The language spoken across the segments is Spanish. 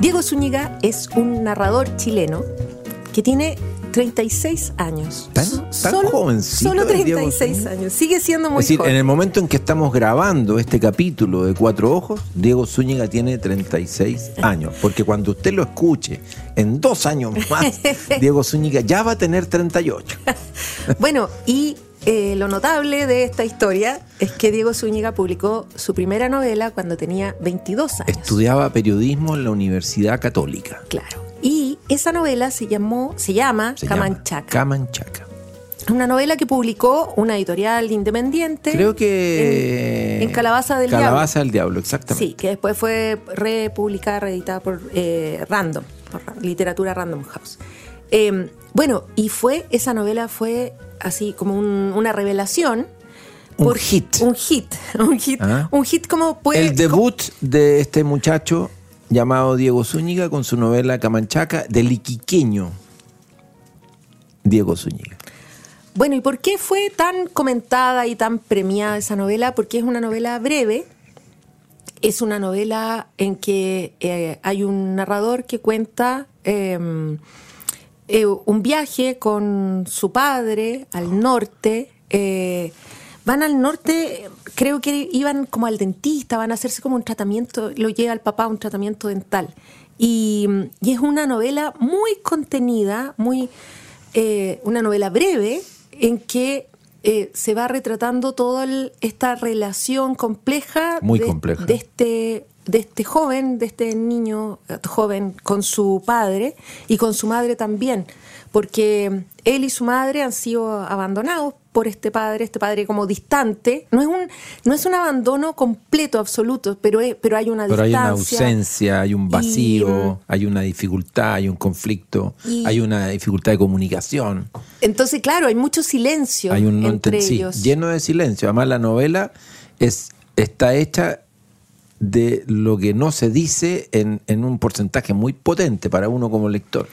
Diego Zúñiga es un narrador chileno que tiene 36 años. ¿Tan- So- tan solo, jovencito Solo es Diego 36 Zúñiga? años. Sigue siendo muy es decir, joven. en el momento en que estamos grabando este capítulo de Cuatro Ojos, Diego Zúñiga tiene 36 años. Porque cuando usted lo escuche en dos años más, Diego Zúñiga ya va a tener 38. Bueno, y eh, lo notable de esta historia es que Diego Zúñiga publicó su primera novela cuando tenía 22 años. Estudiaba periodismo en la Universidad Católica. Claro. Y esa novela se llamó, se llama Se llama Camanchaca. Camanchaca. una novela que publicó una editorial independiente. Creo que. En, en Calabaza del Diablo. Calabaza del Diablo, exactamente. Sí, que después fue republicada, reeditada por eh, Random, por Ra- Literatura Random House. Eh, bueno, y fue, esa novela fue así como un- una revelación. Un hit. Un hit. Un hit. Ah. Un hit como puede. El debut de este muchacho llamado Diego Zúñiga con su novela Camanchaca del iquiqueño Diego Zúñiga. Bueno, ¿y por qué fue tan comentada y tan premiada esa novela? Porque es una novela breve. Es una novela en que eh, hay un narrador que cuenta eh, eh, un viaje con su padre al norte. eh, van al norte, creo que iban como al dentista, van a hacerse como un tratamiento, lo lleva el papá a un tratamiento dental. Y, y es una novela muy contenida, muy eh, una novela breve en que eh, se va retratando toda el- esta relación compleja, Muy de, compleja. de este de este joven, de este niño eh, joven con su padre y con su madre también, porque él y su madre han sido abandonados por este padre, este padre como distante. No es un no es un abandono completo, absoluto, pero es- pero hay una Pero hay una ausencia, hay un vacío, hay una dificultad, hay un conflicto, Y- hay una dificultad de comunicación, Entonces, claro, hay mucho silencio hay un no entre sí, ellos. lleno de silencio. Además la novela es está hecha de lo que no se dice en, en un porcentaje muy potente para uno como lector.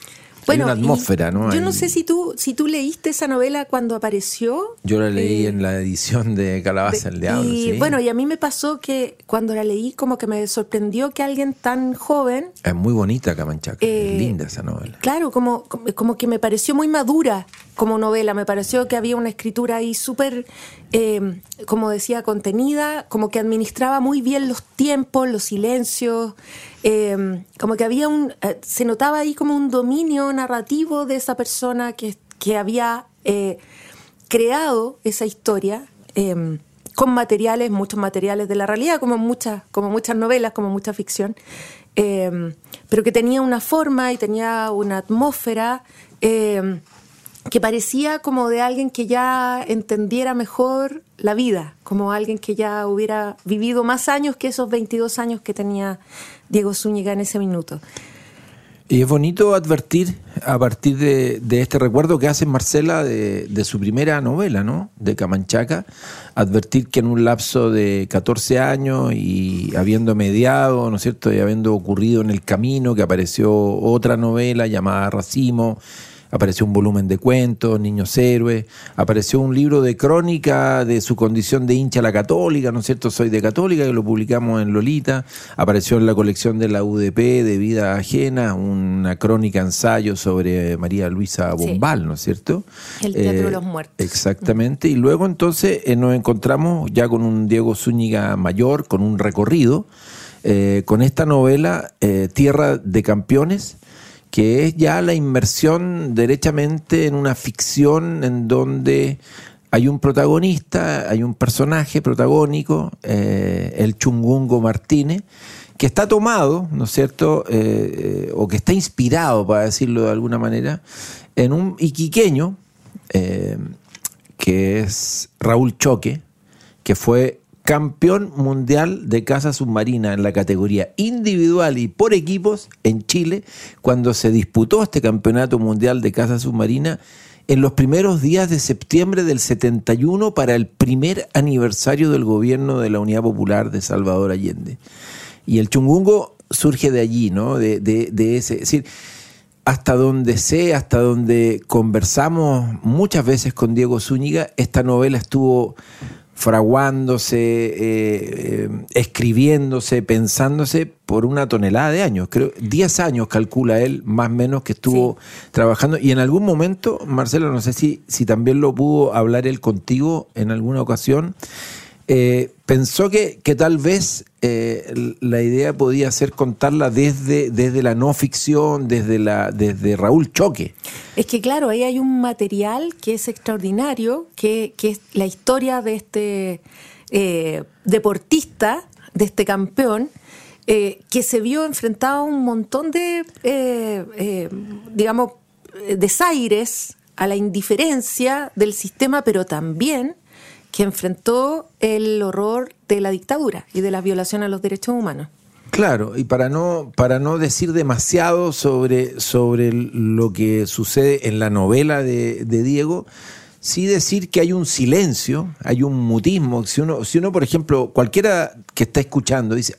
hay una atmósfera, ¿no? Yo no sé si tú, si tú leíste esa novela cuando apareció. Yo la leí eh, en la edición de Calabaza el Diablo. y sí. bueno, y a mí me pasó que cuando la leí, como que me sorprendió que alguien tan joven, Es muy bonita Camanchaca, Eh, es linda esa novela. claro, como como que me pareció muy madura como novela. Me pareció que había una escritura ahí súper, eh, como decía, contenida, como que administraba muy bien los tiempos, los silencios. eh, como que había un. eh, se notaba ahí como un dominio narrativo de esa persona que, que había creado esa historia. con materiales, muchos materiales de la realidad, como muchas, como muchas novelas, como mucha ficción, pero que tenía una forma y tenía una atmósfera que parecía como de alguien que ya entendiera mejor la vida, como alguien que ya hubiera vivido más años que esos 22 años que tenía Diego Zúñiga en ese minuto. Y es bonito advertir a partir de, este recuerdo que hace Marcela de, de su primera novela, ¿no? De Camanchaca, advertir que en un lapso de 14 años y habiendo mediado, ¿no es cierto? Y habiendo ocurrido en el camino que apareció otra novela llamada Racimo, apareció un volumen de cuentos, Niños Héroes, apareció un libro de crónica de su condición de hincha a la católica, ¿no es cierto? Soy de católica, que lo publicamos en Lolita, apareció en la colección de la UDP de Vida Ajena, una crónica ensayo sobre María Luisa Sí. Bombal, ¿no es cierto? El Teatro de los Muertos. Exactamente, y luego entonces eh, nos encontramos ya con un Diego Zúñiga mayor, con un recorrido, eh, con esta novela eh, Tierra de Campeones, que es ya la inmersión derechamente en una ficción en donde hay un protagonista, hay un personaje protagónico, eh, el Chungungo Martínez, que está tomado, ¿no es cierto?, Eh, eh, o que está inspirado, para decirlo de alguna manera, en un iquiqueño, que es Raúl Choque, que fue campeón mundial de caza submarina en la categoría individual y por equipos en Chile cuando se disputó este campeonato mundial de caza submarina en los primeros días de septiembre del 71 para el primer aniversario del gobierno de la Unidad Popular de Salvador Allende. Y el chungungo surge de allí, ¿no? De, de, de ese. Es decir, hasta donde sé, hasta donde conversamos muchas veces con Diego Zúñiga, esta novela estuvo fraguándose, eh, eh, escribiéndose, pensándose por una tonelada de años. Creo 10 años calcula él, más o menos, que estuvo trabajando. Y en algún momento, Marcelo, no sé si, si también lo pudo hablar él contigo en alguna ocasión, eh, pensó que, que, tal vez eh, la idea podía ser contarla desde, desde la no ficción, desde, la, desde Raúl Choque. Es que claro, ahí hay un material que es extraordinario, que, que es la historia de este eh, deportista, de este campeón, que se vio enfrentado a un montón de, digamos, desaires, a la indiferencia del sistema, pero también que enfrentó el horror de la dictadura y de la violación a los derechos humanos. Claro, y para no, para no decir demasiado sobre, sobre lo que sucede en la novela de, Diego, sí decir que hay un silencio, hay un mutismo. Si uno, si uno por ejemplo, cualquiera que está escuchando dice,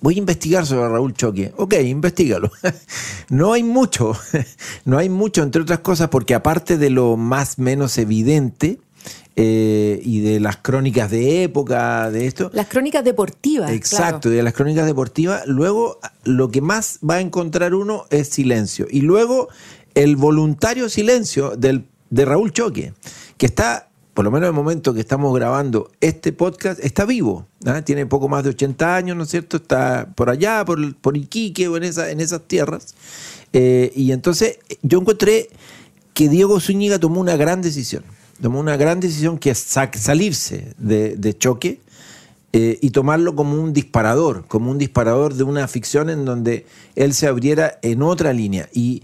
voy a investigar sobre Raúl Choque. Ok, investigalo. no hay mucho, no hay mucho, entre otras cosas, porque aparte de lo más menos evidente, eh, y de las crónicas de época, de esto. Las crónicas deportivas. Exacto, claro. de las crónicas deportivas. Luego, lo que más va a encontrar uno es silencio. Y luego, el voluntario silencio del, de Raúl Choque, que está, por lo menos en el momento que estamos grabando este podcast, está vivo. ¿ah? Tiene poco más de 80 años, ¿no es cierto? Está por allá, por, por Iquique o en, esa, en esas tierras. Eh, y entonces, yo encontré que Diego Zúñiga tomó una gran decisión tomó una gran decisión que es salirse de, choque eh, y tomarlo como un disparador, como un disparador de una ficción en donde él se abriera en otra línea. Y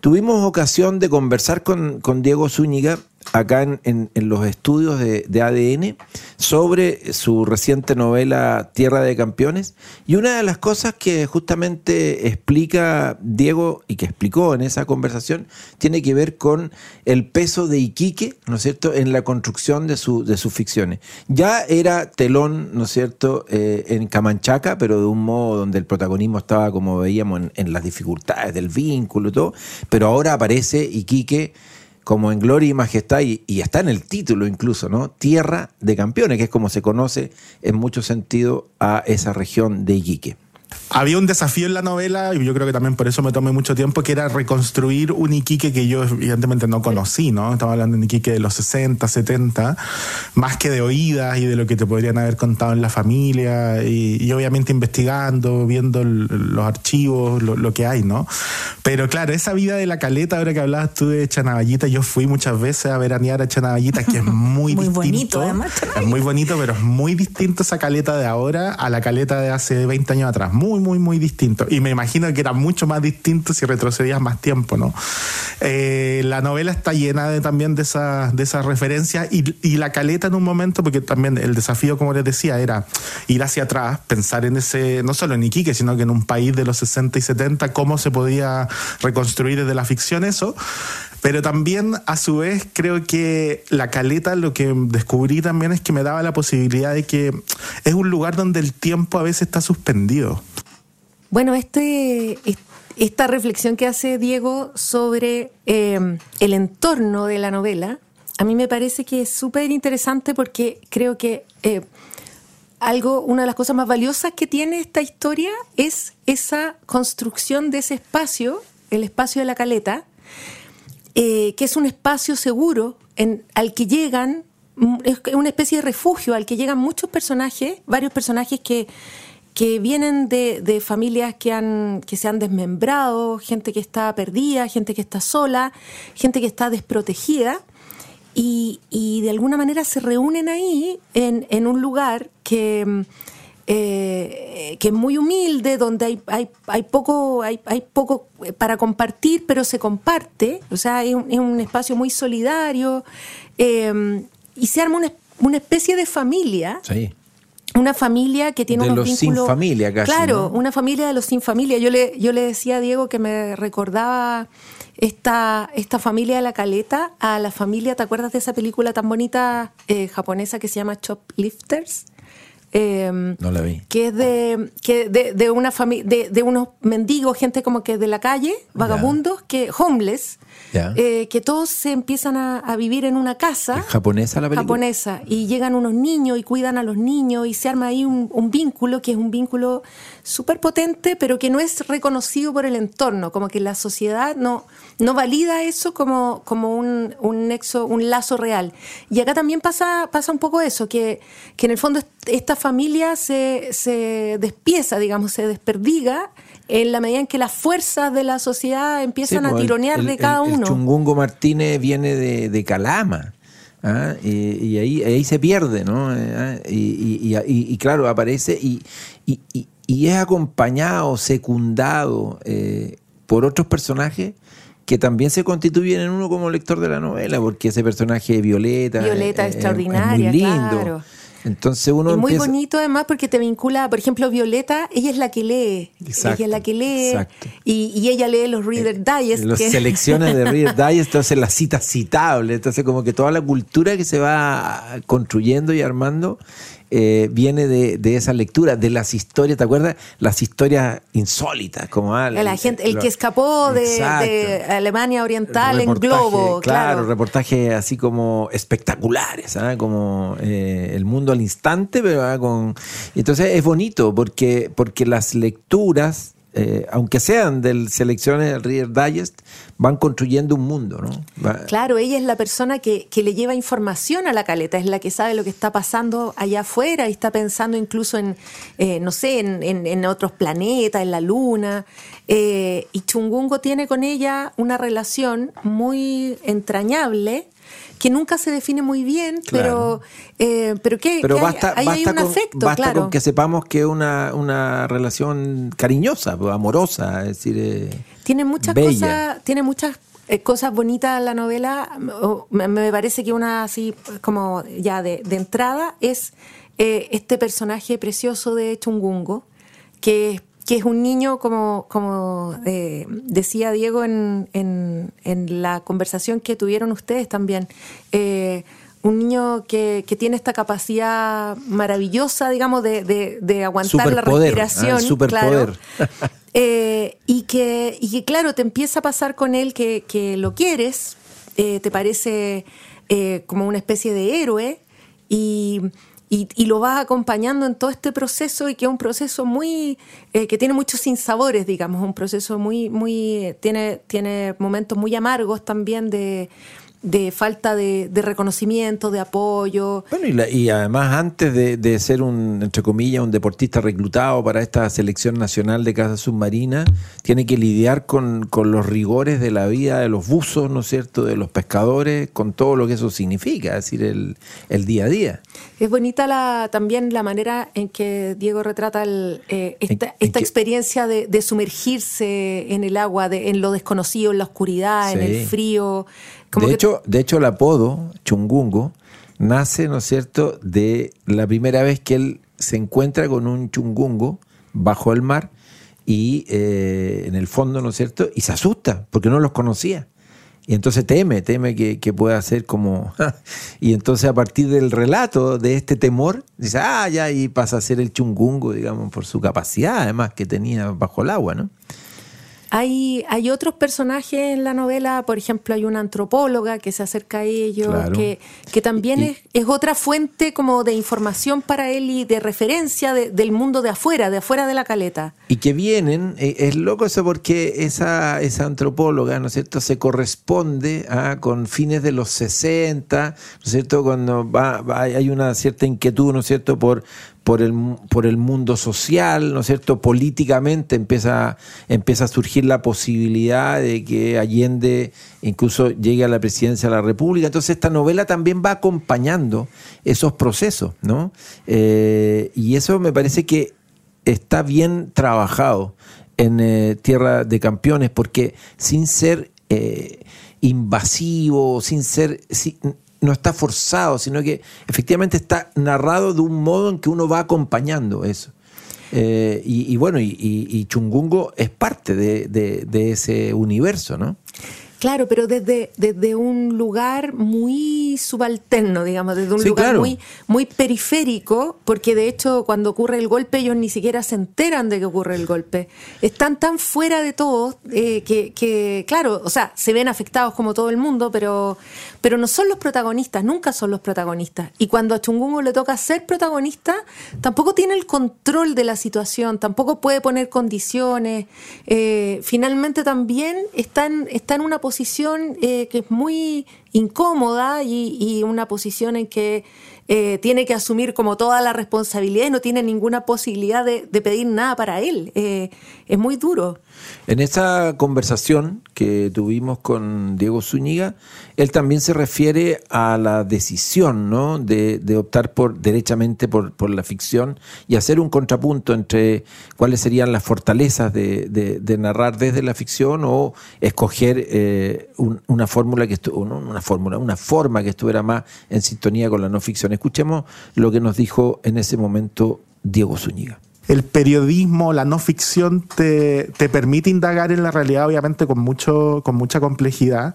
tuvimos ocasión de conversar con, con Diego Zúñiga acá en, en, los estudios de, ADN sobre su reciente novela Tierra de Campeones. Y una de las cosas que justamente explica Diego y que explicó en esa conversación tiene que ver con el peso de Iquique, ¿no es cierto?, en la construcción de sus ficciones. Ya era telón, ¿no es cierto?, eh, en Camanchaca, pero de un modo donde el protagonismo estaba, como veíamos, en, en las dificultades del vínculo y todo, pero ahora aparece Iquique como en gloria y majestad, y, está en el título incluso, ¿no? Tierra de campeones, que es como se conoce en mucho sentido a esa región de Iquique. Había un desafío en la novela, y yo creo que también por eso me tomé mucho tiempo, que era reconstruir un Iquique que yo evidentemente no conocí, ¿no? Estaba hablando de un Iquique de los 60, 70, más que de oídas y de lo que te podrían haber contado en la familia, y, y obviamente investigando, viendo los archivos, lo, lo, que hay, ¿no? Pero claro, esa vida de la caleta, ahora que hablabas tú de Chanavallita, yo fui muchas veces a veranear a Chanavallita, que es muy, muy distinto. bonito, además. Es muy bonito, pero es muy distinto esa caleta de ahora a la caleta de hace 20 años atrás. Muy, muy, muy distinto. Y me imagino que era mucho más distinto si retrocedías más tiempo, ¿no? Eh, la novela está llena de, también de esas de esa referencias y, y, la caleta en un momento, porque también el desafío, como les decía, era ir hacia atrás, pensar en ese, no solo en Iquique, sino que en un país de los 60 y 70, cómo se podía reconstruir desde la ficción eso. Pero también, a su vez, creo que la caleta lo que descubrí también es que me daba la posibilidad de que es un lugar donde el tiempo a veces está suspendido. Bueno, este, esta reflexión que hace Diego sobre eh, el entorno de la novela, a mí me parece que es súper interesante porque creo que eh, algo, una de las cosas más valiosas que tiene esta historia es esa construcción de ese espacio, el espacio de la caleta, eh, que es un espacio seguro en, al que llegan, es una especie de refugio al que llegan muchos personajes, varios personajes que que vienen de, de, familias que, han, que se han desmembrado, gente que está perdida, gente que está sola, gente que está desprotegida, y, y de alguna manera se reúnen ahí en, en un lugar que, eh, que es muy humilde, donde hay, hay, hay, poco, hay, hay poco para compartir, pero se comparte, o sea, es un, es un espacio muy solidario, eh, y se arma una, una especie de familia. Sí una familia que tiene De unos los sin familia casi, Claro, ¿no? una familia de los sin familia. Yo le, yo le decía a Diego que me recordaba esta, esta familia de la caleta a la familia, ¿te acuerdas de esa película tan bonita eh, japonesa que se llama Choplifters? Eh, No la vi. que es de, que de, de una familia, de, de unos mendigos, gente como que de la calle, vagabundos, que homeless, Eh, que todos se empiezan a, a vivir en una casa ¿Es japonesa la película? japonesa y llegan unos niños y cuidan a los niños y se arma ahí un, un vínculo que es un vínculo súper potente pero que no es reconocido por el entorno como que la sociedad no, no valida eso como, como un, un nexo un lazo real y acá también pasa, pasa un poco eso que, que en el fondo est- esta familia se, se despieza digamos se desperdiga en la medida en que las fuerzas de la sociedad empiezan Sí, a pues, tironear el- de cada el- el uno Chungungo Martínez viene de, de Calama. ¿ah? Y, y ahí, ahí se pierde, ¿no? Eh, ah, Y, y- y- claro, aparece y, y- y- y es acompañado, secundado eh, por otros personajes que también se constituyen en uno como lector de la novela, porque ese personaje de Violeta, Violeta eh, extraordinaria, es muy lindo. claro. Entonces uno y muy empieza- bonito además porque te vincula, por ejemplo, Violeta, ella es la que lee. Exacto, ella es la que lee. exacto. Y, y ella lee los Reader Digest. Las que- selecciones de Reader Digest, entonces las citas citables, entonces como que toda la cultura que se va construyendo y armando eh, viene de, de esa lectura, de las historias, ¿te acuerdas? Las historias insólitas, como ah, la gente, el lo- que escapó de, Alemania Oriental en globo, claro. reportajes así como espectaculares, ¿ah? como eh, el mundo al instante, pero ah, con entonces es bonito porque porque las lecturas eh, aunque sean del selecciones del Reader Digest, van construyendo un mundo, ¿no? Claro, ella es la persona que, que le lleva información a la caleta, es la que sabe lo que está pasando allá afuera y está pensando incluso en, eh, no sé, en, en- en otros planetas, en la luna. Eh, y Chungungo tiene con ella una relación muy entrañable que nunca se define muy bien, Claro. pero, eh, pero que, Pero que hay- basta, hay basta, un con, afecto, basta claro. con que sepamos que es una, una relación cariñosa, pues, amorosa, es decir, eh, Tiene muchas bella. cosas, tiene muchas eh, cosas bonitas la novela. Me, me parece que una así como ya de, de entrada es este personaje precioso de Chungungo, que, que es un niño como, como eh, decía Diego en, en- en la conversación que tuvieron ustedes también. eh, un niño que, que tiene esta capacidad maravillosa, digamos, de, de- de aguantar la Superpoder, respiración. ah, superpoder. claro. Eh, y, que, y que, claro, te empieza a pasar con él que, que lo quieres, te parece como una especie de héroe y, y- y lo vas acompañando en todo este proceso y que es un proceso muy, eh, que tiene muchos sinsabores, digamos, un proceso muy, muy, eh, tiene, tiene momentos muy amargos también de, de falta de, de reconocimiento, de apoyo. Bueno, y, la- y además antes de, de ser un, entre comillas, un deportista reclutado para esta selección nacional de caza submarina, tiene que lidiar con, con los rigores de la vida de los buzos, ¿no es cierto?, de los pescadores, con todo lo que eso significa, es decir, el, el día a día. Es bonita la, también la manera en que Diego retrata el, eh, esta, En- en esta que- experiencia de, de sumergirse en el agua, de, en lo desconocido, en la oscuridad, en el frío. Como de, que- hecho, de hecho, el apodo Chungungo nace, ¿no es cierto?, de la primera vez que él se encuentra con un chungungo bajo el mar y eh, en el fondo, ¿no es cierto?, y se asusta porque no los conocía. Y entonces teme, teme que, que pueda ser como... y entonces a partir del relato de este temor, dice, ah, ya, y pasa a ser el chungungo, digamos, por su capacidad además que tenía bajo el agua, ¿no? Hay, hay otros personajes en la novela, por ejemplo, hay una antropóloga que se acerca a ellos, Claro. que, que también Y- es, es otra fuente como de información para él y de referencia de- del mundo de afuera, de afuera de la caleta. Y que vienen, eh, es loco eso porque esa, esa antropóloga, ¿no es cierto?, se corresponde a, con fines de los 60, ¿no es cierto?, cuando va, va- hay una cierta inquietud, ¿no es cierto?, por, por, el, por el mundo social, ¿no es cierto?, políticamente empieza, empieza a surgir la posibilidad de que Allende incluso llegue a la presidencia de la República. Entonces esta novela también va acompañando esos procesos, ¿no? Eh, y eso me parece que está bien trabajado en eh, Tierra de Campeones, porque sin ser eh, invasivo, sin ser. No está forzado, sino que efectivamente está narrado de un modo en que uno va acompañando eso. Eh, y, bueno, y, Chungungo es parte de, de ese universo, ¿no? Claro, pero desde, desde un lugar muy subalterno, digamos, desde un Sí, lugar claro. muy, muy periférico, porque de hecho cuando ocurre el golpe ellos ni siquiera se enteran de que ocurre el golpe. Están tan fuera de todo eh, que, que, claro, o sea, se ven afectados como todo el mundo, pero, pero no son los protagonistas, nunca son los protagonistas. Y cuando a Chungungo le toca ser protagonista, tampoco tiene el control de la situación, tampoco puede poner condiciones. Eh, finalmente también está en, está en una posición eh, que es muy incómoda y, y una posición en que eh, tiene que asumir como toda la responsabilidad y no tiene ninguna posibilidad de, pedir nada para él. Eh, es muy duro. En esa conversación que tuvimos con Diego Zúñiga, él también se refiere a la decisión ¿no? de, optar por derechamente por, la ficción y hacer un contrapunto entre cuáles serían las fortalezas de, narrar desde la ficción o escoger eh, un, una fórmula que una fórmula, una forma que estuviera más en sintonía con la no ficción. Escuchemos lo que nos dijo en ese momento Diego Zúñiga el periodismo, la no ficción te, te, permite indagar en la realidad, obviamente con mucho, con mucha complejidad,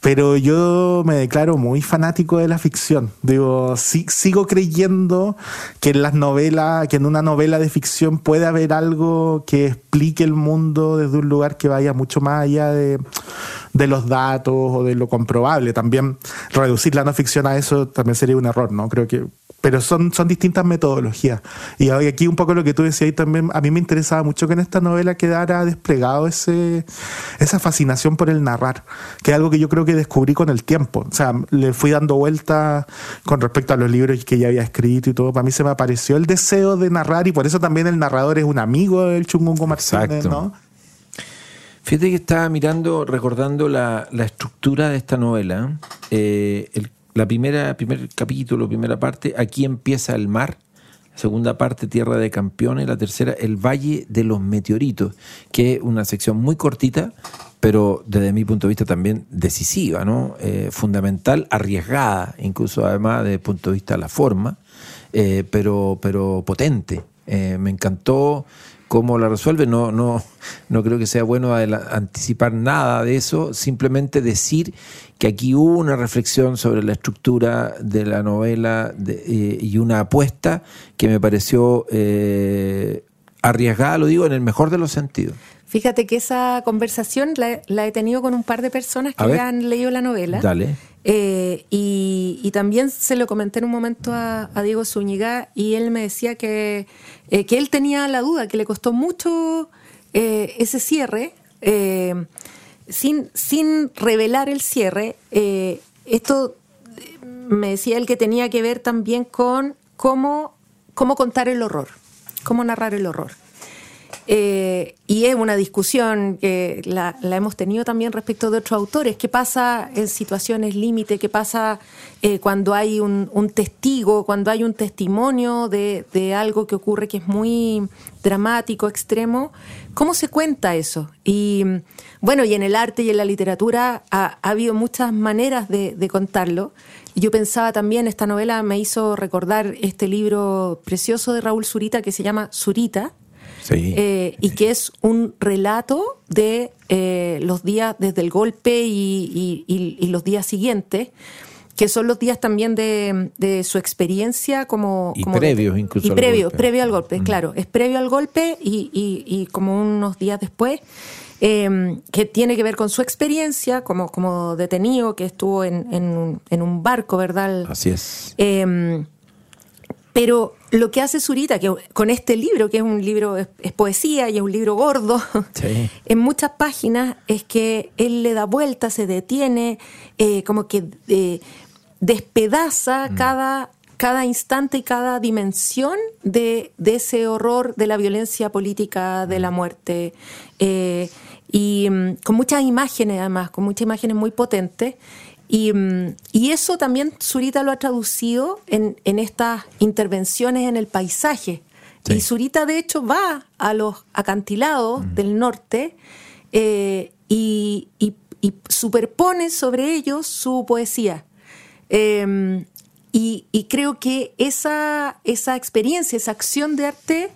pero yo me declaro muy fanático de la ficción. Digo, sí, sigo creyendo que en las novelas, que en una novela de ficción puede haber algo que explique el mundo desde un lugar que vaya mucho más allá de, de los datos o de lo comprobable. También reducir la no ficción a eso también sería un error, ¿no? Creo que pero son, son distintas metodologías. Y aquí un poco lo que tú decías también, a mí me interesaba mucho que en esta novela quedara desplegado ese, esa fascinación por el narrar, que es algo que yo creo que descubrí con el tiempo. O sea, le fui dando vuelta con respecto a los libros que ya había escrito y todo. Para mí se me apareció el deseo de narrar y por eso también el narrador es un amigo del Chungungo Martínez. ¿no? Fíjate que estaba mirando, recordando la, la estructura de esta novela. Eh, la primera, primer capítulo, primera parte, aquí empieza el mar, segunda parte, Tierra de Campeones, la tercera, el Valle de los Meteoritos, que es una sección muy cortita, pero desde mi punto de vista también decisiva, ¿no? Eh, fundamental, arriesgada, incluso además desde el punto de vista de la forma, eh, pero, pero potente. Eh, me encantó cómo la resuelve. No, no, no creo que sea bueno anticipar nada de eso, simplemente decir que aquí hubo una reflexión sobre la estructura de la novela de, eh, y una apuesta que me pareció eh, arriesgada, lo digo en el mejor de los sentidos. Fíjate que esa conversación la, la he tenido con un par de personas que ya han leído la novela. Dale. Eh, y, y, también se lo comenté en un momento a, Diego Zúñiga y él me decía que, eh, que él tenía la duda, que le costó mucho eh, ese cierre, eh, sin, sin revelar el cierre. eh, esto me decía él que tenía que ver también con cómo, cómo contar el horror, cómo narrar el horror. Eh, y es una discusión que la, hemos tenido también respecto de otros autores. ¿Qué pasa en situaciones límite? ¿Qué pasa eh, cuando hay un, testigo, cuando hay un testimonio de, algo que ocurre que es muy dramático, extremo? ¿Cómo se cuenta eso? Y bueno, y en el arte y en la literatura ha, ha habido muchas maneras de, de contarlo. Yo pensaba también, esta novela me hizo recordar este libro precioso de Raúl Zurita que se llama Zurita, Sí, eh, y que es un relato de eh, los días desde el golpe y, y, y, y, los días siguientes, que son los días también de, de su experiencia como... Y como previos de, incluso. Y previos, previo al golpe, mm. claro. Es previo al golpe y, y como unos días después. Eh, que tiene que ver con su experiencia como, como detenido, que estuvo en, en, en un barco, ¿verdad? Así es. Eh, pero lo que hace Zurita, que con este libro, que es un libro, es, es poesía y es un libro gordo, sí. en muchas páginas es que él le da vuelta, se detiene, eh, como que eh, despedaza mm. cada, cada instante y cada dimensión de, de, ese horror de la violencia política, de la muerte. Eh, y um, con muchas imágenes, además, con muchas imágenes muy potentes. Y, y, eso también Zurita lo ha traducido en, en estas intervenciones en el paisaje. Sí. Y Zurita, de hecho, va a los acantilados mm. del norte eh, y, y, y, superpone sobre ellos su poesía. Eh, y, y creo que esa, esa experiencia, esa acción de arte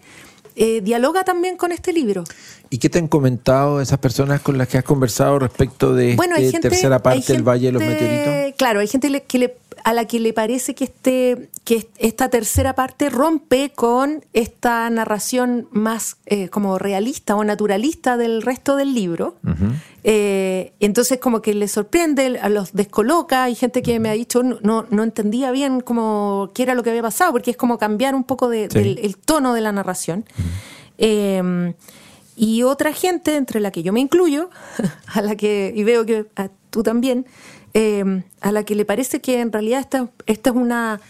eh, dialoga también con este libro. ¿Y qué te han comentado esas personas con las que has conversado respecto de Bueno, gente, tercera parte del Valle de los Meteoritos? Claro, hay gente que le- a la que le parece que, este, que esta tercera parte rompe con esta narración más eh, como realista o naturalista del resto del libro. Eh, entonces como que le sorprende, a los descoloca. Hay gente que me ha dicho no, no, entendía bien cómo, qué era lo que había pasado, porque es como cambiar un poco de- Sí. del el tono de la narración. Eh, y otra gente, entre la que yo me incluyo, a la que, y veo que a tú también, eh, a la que le parece que en realidad esta, esta es una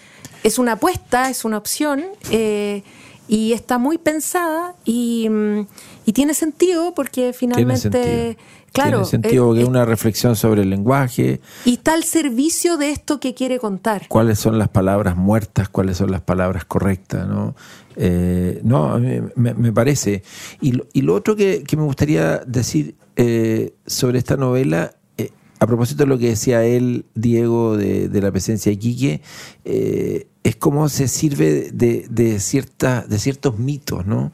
es una apuesta, es una opción, eh, y está muy pensada y, mm, y tiene sentido porque Tiene finalmente, sentido. claro, Tiene sentido porque es eh, una reflexión sobre el lenguaje, y está al servicio de esto que quiere contar. cuáles son las palabras muertas, cuáles son las palabras correctas, ¿no? Eh, no, me, me parece. Y lo, y lo otro que, que me gustaría decir eh, sobre esta novela, a propósito de lo que decía él, Diego, de, de la presencia de Quique, eh, es cómo se sirve de, de, cierta, de ciertos mitos, ¿no?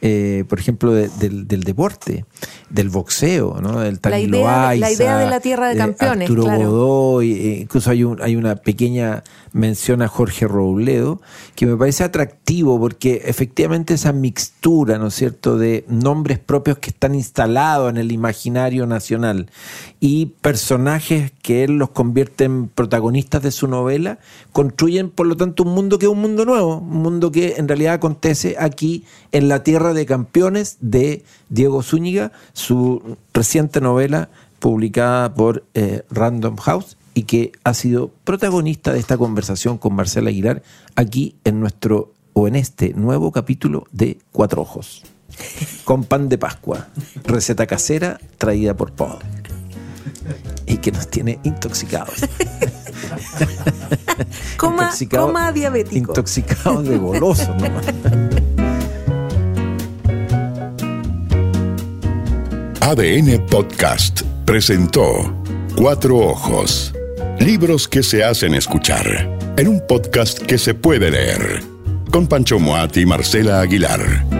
Eh, por ejemplo, de- del, del deporte, del boxeo, ¿no? Del La idea- la Loaiza, idea de la tierra de campeones, Arturo claro. Godoy, eh, incluso hay, un, hay una pequeña mención a Jorge Robledo, que me parece atractivo porque efectivamente esa mixtura, ¿no es cierto?, de nombres propios que están instalados en el imaginario nacional y personajes que él los convierte en protagonistas de su novela, construyen por lo tanto un mundo que es un mundo nuevo, un mundo que en realidad acontece aquí en la tierra de campeones de Diego Zúñiga, su reciente novela publicada por eh, Random House y que ha sido protagonista de esta conversación con Marcela Aguilar aquí en nuestro o en este nuevo capítulo de Cuatro Ojos. Con pan de Pascua, receta casera traída por Paul. Y que nos tiene intoxicados. Coma, Intoxicado- coma diabético. Intoxicados de goloso nomás. ADN Podcast presentó Cuatro Ojos. Libros que se hacen escuchar en un podcast que se puede leer. Con Pancho Moat y Marcela Aguilar.